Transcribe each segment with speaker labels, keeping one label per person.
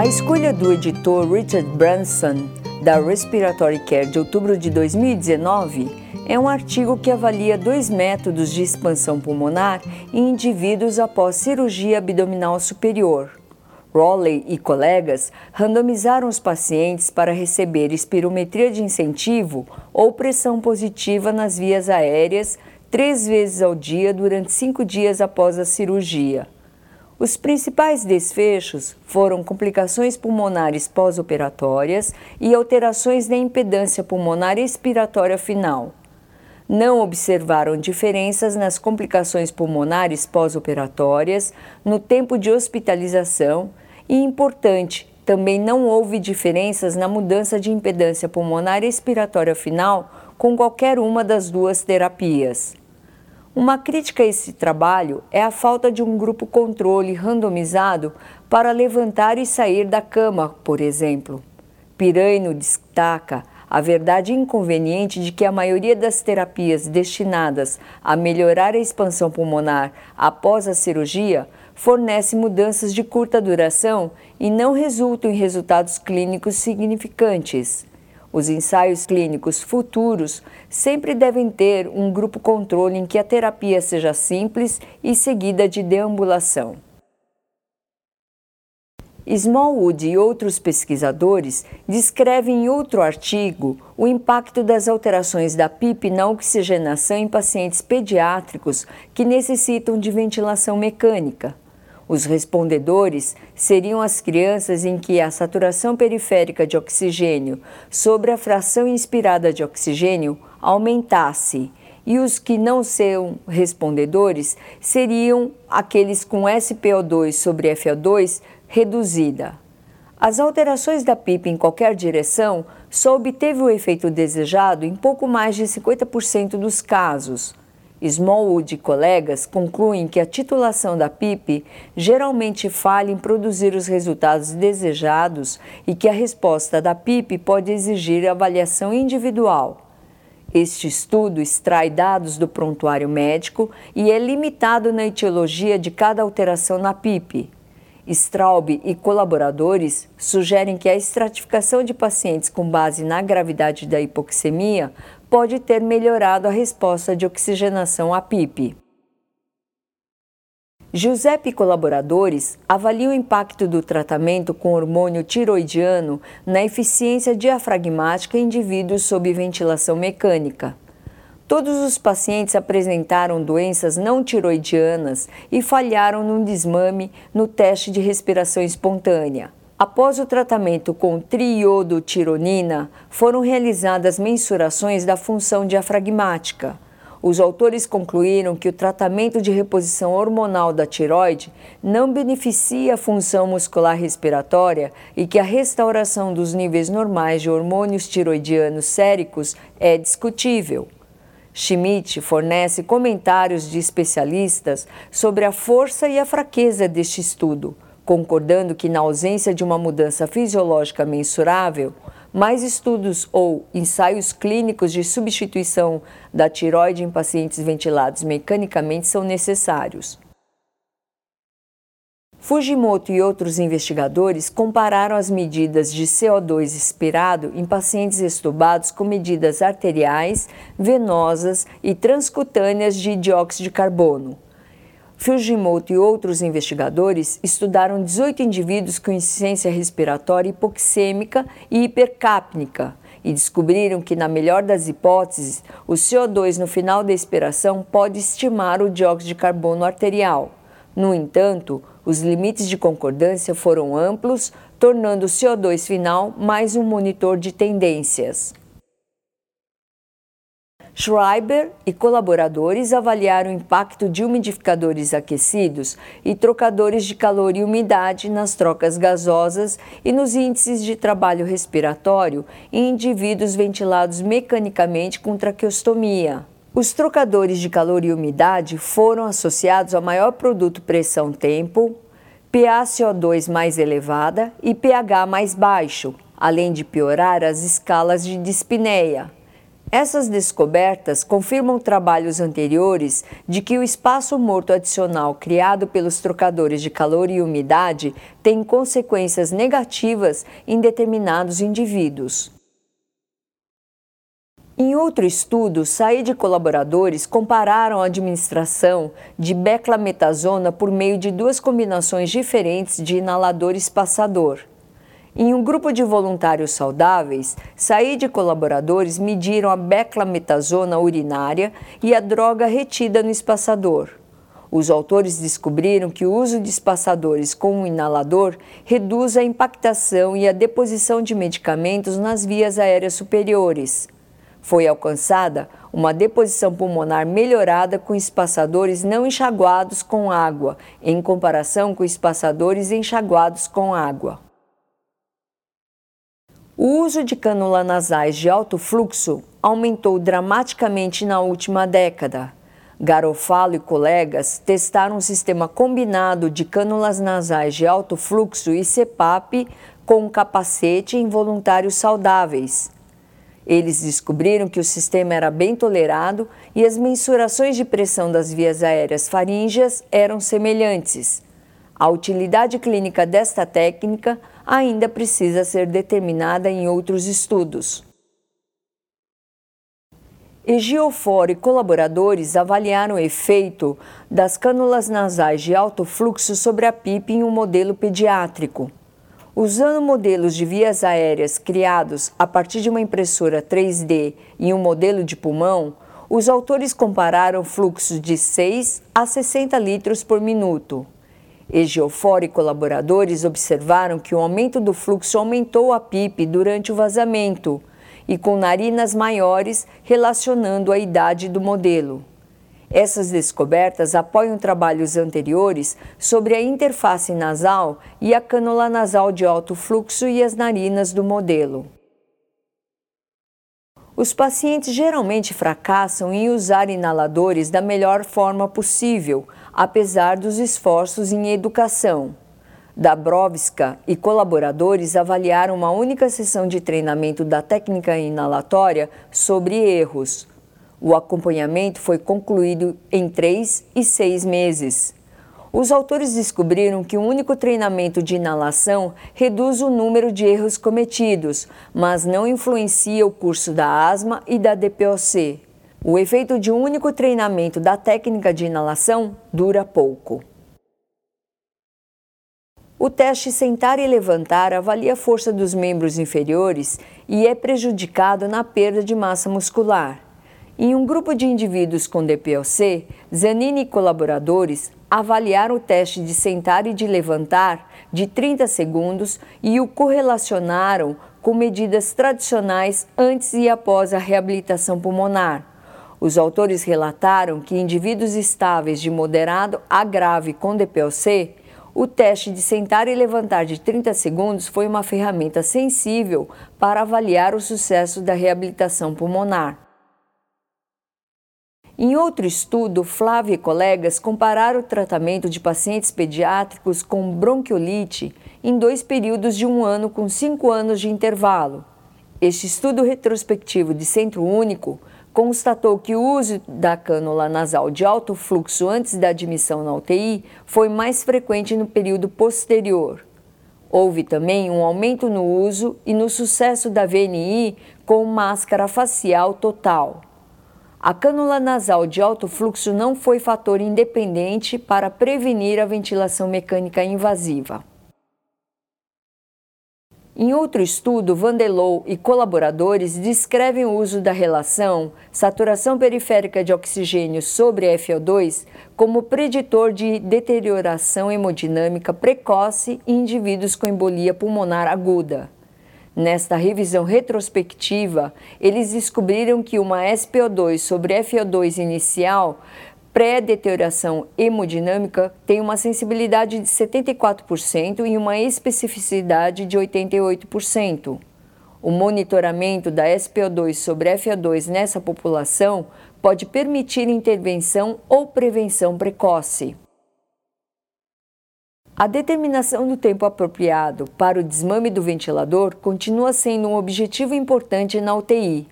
Speaker 1: A escolha do editor Richard Branson da Respiratory Care de outubro de 2019 é um artigo que avalia dois métodos de expansão pulmonar em indivíduos após cirurgia abdominal superior. Rowley e colegas randomizaram os pacientes para receber espirometria de incentivo ou pressão positiva nas vias aéreas três vezes ao dia durante cinco dias após a cirurgia. Os principais desfechos foram complicações pulmonares pós-operatórias e alterações na impedância pulmonar expiratória final. Não observaram diferenças nas complicações pulmonares pós-operatórias, no tempo de hospitalização e, importante, também não houve diferenças na mudança de impedância pulmonar expiratória final com qualquer uma das duas terapias. Uma crítica a esse trabalho é a falta de um grupo controle randomizado para levantar e sair da cama, por exemplo. Piraino destaca a verdade inconveniente de que a maioria das terapias destinadas a melhorar a expansão pulmonar após a cirurgia fornece mudanças de curta duração e não resultam em resultados clínicos significantes. Os ensaios clínicos futuros sempre devem ter um grupo controle em que a terapia seja simples e seguida de deambulação. Smallwood e outros pesquisadores descrevem em outro artigo o impacto das alterações da PIP na oxigenação em pacientes pediátricos que necessitam de ventilação mecânica. Os respondedores seriam as crianças em que a saturação periférica de oxigênio sobre a fração inspirada de oxigênio aumentasse, e os que não são respondedores seriam aqueles com SPO2 sobre FO2 reduzida. As alterações da PIP em qualquer direção só obteve o efeito desejado em pouco mais de 50% dos casos. Smallwood e colegas concluem que a titulação da PIP geralmente falha em produzir os resultados desejados e que a resposta da PIP pode exigir avaliação individual. Este estudo extrai dados do prontuário médico e é limitado na etiologia de cada alteração na PIP. Straub e colaboradores sugerem que a estratificação de pacientes com base na gravidade da hipoxemia pode ter melhorado a resposta de oxigenação à PIP. Giuseppe e colaboradores avaliam o impacto do tratamento com hormônio tiroidiano na eficiência diafragmática em indivíduos sob ventilação mecânica. Todos os pacientes apresentaram doenças não tiroidianas e falharam num desmame no teste de respiração espontânea. Após o tratamento com triodotironina, foram realizadas mensurações da função diafragmática. Os autores concluíram que o tratamento de reposição hormonal da tiroide não beneficia a função muscular respiratória e que a restauração dos níveis normais de hormônios tiroidianos séricos é discutível. Schmidt fornece comentários de especialistas sobre a força e a fraqueza deste estudo concordando que, na ausência de uma mudança fisiológica mensurável, mais estudos ou ensaios clínicos de substituição da tiroide em pacientes ventilados mecanicamente são necessários. Fujimoto e outros investigadores compararam as medidas de CO2 expirado em pacientes estubados com medidas arteriais, venosas e transcutâneas de dióxido de carbono. Fujimoto e outros investigadores estudaram 18 indivíduos com insuficiência respiratória hipoxêmica e hipercápnica e descobriram que, na melhor das hipóteses, o CO2 no final da expiração pode estimar o dióxido de carbono arterial. No entanto, os limites de concordância foram amplos, tornando o CO2 final mais um monitor de tendências. Schreiber e colaboradores avaliaram o impacto de umidificadores aquecidos e trocadores de calor e umidade nas trocas gasosas e nos índices de trabalho respiratório em indivíduos ventilados mecanicamente com traqueostomia. Os trocadores de calor e umidade foram associados a maior produto pressão-tempo, PaCO2 mais elevada e pH mais baixo, além de piorar as escalas de dispneia Essas descobertas confirmam trabalhos anteriores de que o espaço morto adicional criado pelos trocadores de calor e umidade tem consequências negativas em determinados indivíduos. Em outro estudo, Said e colaboradores compararam a administração de beclametasona por meio de duas combinações diferentes de inalador espaçador. Em um grupo de voluntários saudáveis, Said e colaboradores mediram a beclametasona urinária e a droga retida no espaçador. Os autores descobriram que o uso de espaçadores com um inalador reduz a impactação e a deposição de medicamentos nas vias aéreas superiores. Foi alcançada uma deposição pulmonar melhorada com espaçadores não enxaguados com água, em comparação com espaçadores enxaguados com água. O uso de cânulas nasais de alto fluxo aumentou dramaticamente na última década. Garofalo e colegas testaram um sistema combinado de cânulas nasais de alto fluxo e CPAP com capacete em voluntários saudáveis. Eles descobriram que o sistema era bem tolerado e as mensurações de pressão das vias aéreas faríngeas eram semelhantes. A utilidade clínica desta técnica ainda precisa ser determinada em outros estudos. Egiofor e colaboradores avaliaram o efeito das cânulas nasais de alto fluxo sobre a PIP em um modelo pediátrico. Usando modelos de vias aéreas criados a partir de uma impressora 3D e um modelo de pulmão, os autores compararam fluxos de 6 a 60 litros por minuto. Egiofor e colaboradores observaram que o aumento do fluxo aumentou a PIP durante o vazamento e com narinas maiores relacionando a idade do modelo. Essas descobertas apoiam trabalhos anteriores sobre a interface nasal e a cânula nasal de alto fluxo e as narinas do modelo. Os pacientes geralmente fracassam em usar inaladores da melhor forma possível, apesar dos esforços em educação. Dabrowska e colaboradores avaliaram uma única sessão de treinamento da técnica inalatória sobre erros. O acompanhamento foi concluído em três e seis meses. Os autores descobriram que um único treinamento de inalação reduz o número de erros cometidos, mas não influencia o curso da asma e da DPOC. O efeito de um único treinamento da técnica de inalação dura pouco. O teste sentar e levantar avalia a força dos membros inferiores e é prejudicado na perda de massa muscular. Em um grupo de indivíduos com DPLC, Zanini e colaboradores avaliaram o teste de sentar e de levantar de 30 segundos e o correlacionaram com medidas tradicionais antes e após a reabilitação pulmonar. Os autores relataram que indivíduos estáveis de moderado a grave com DPLC, o teste de sentar e levantar de 30 segundos foi uma ferramenta sensível para avaliar o sucesso da reabilitação pulmonar. Em outro estudo, Flávia e colegas compararam o tratamento de pacientes pediátricos com bronquiolite em dois períodos de um ano com cinco anos de intervalo. Este estudo retrospectivo de centro único constatou que o uso da cânula nasal de alto fluxo antes da admissão na UTI foi mais frequente no período posterior. Houve também um aumento no uso e no sucesso da VNI com máscara facial total. A cânula nasal de alto fluxo não foi fator independente para prevenir a ventilação mecânica invasiva. Em outro estudo, Vandelow e colaboradores descrevem o uso da relação saturação periférica de oxigênio sobre FO2 como preditor de deterioração hemodinâmica precoce em indivíduos com embolia pulmonar aguda. Nesta revisão retrospectiva, eles descobriram que uma SPO2 sobre FO2 inicial pré-deterioração hemodinâmica tem uma sensibilidade de 74% e uma especificidade de 88%. O monitoramento da SPO2 sobre FO2 nessa população pode permitir intervenção ou prevenção precoce. A determinação do tempo apropriado para o desmame do ventilador continua sendo um objetivo importante na UTI.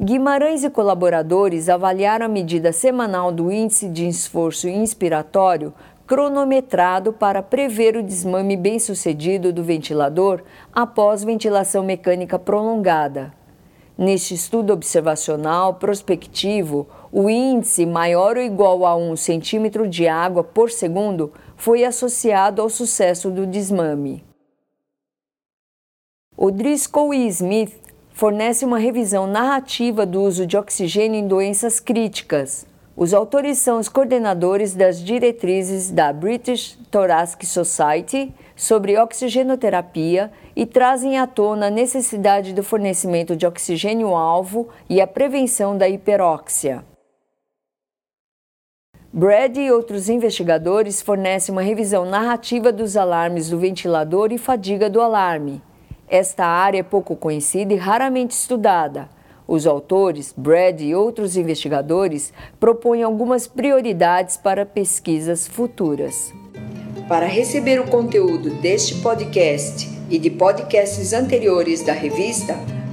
Speaker 1: Guimarães e colaboradores avaliaram a medida semanal do índice de esforço inspiratório cronometrado para prever o desmame bem-sucedido do ventilador após ventilação mecânica prolongada. Neste estudo observacional prospectivo, o índice maior ou igual a 1 centímetro de água por segundo foi associado ao sucesso do desmame. O Driscoll e Smith fornece uma revisão narrativa do uso de oxigênio em doenças críticas. Os autores são os coordenadores das diretrizes da British Thoracic Society sobre oxigenoterapia e trazem à tona a necessidade do fornecimento de oxigênio-alvo e a prevenção da hiperóxia. Brad e outros investigadores fornecem uma revisão narrativa dos alarmes do ventilador e fadiga do alarme. Esta área é pouco conhecida e raramente estudada. Os autores, Brad e outros investigadores, propõem algumas prioridades para pesquisas futuras. Para receber o conteúdo deste podcast e de podcasts anteriores da revista,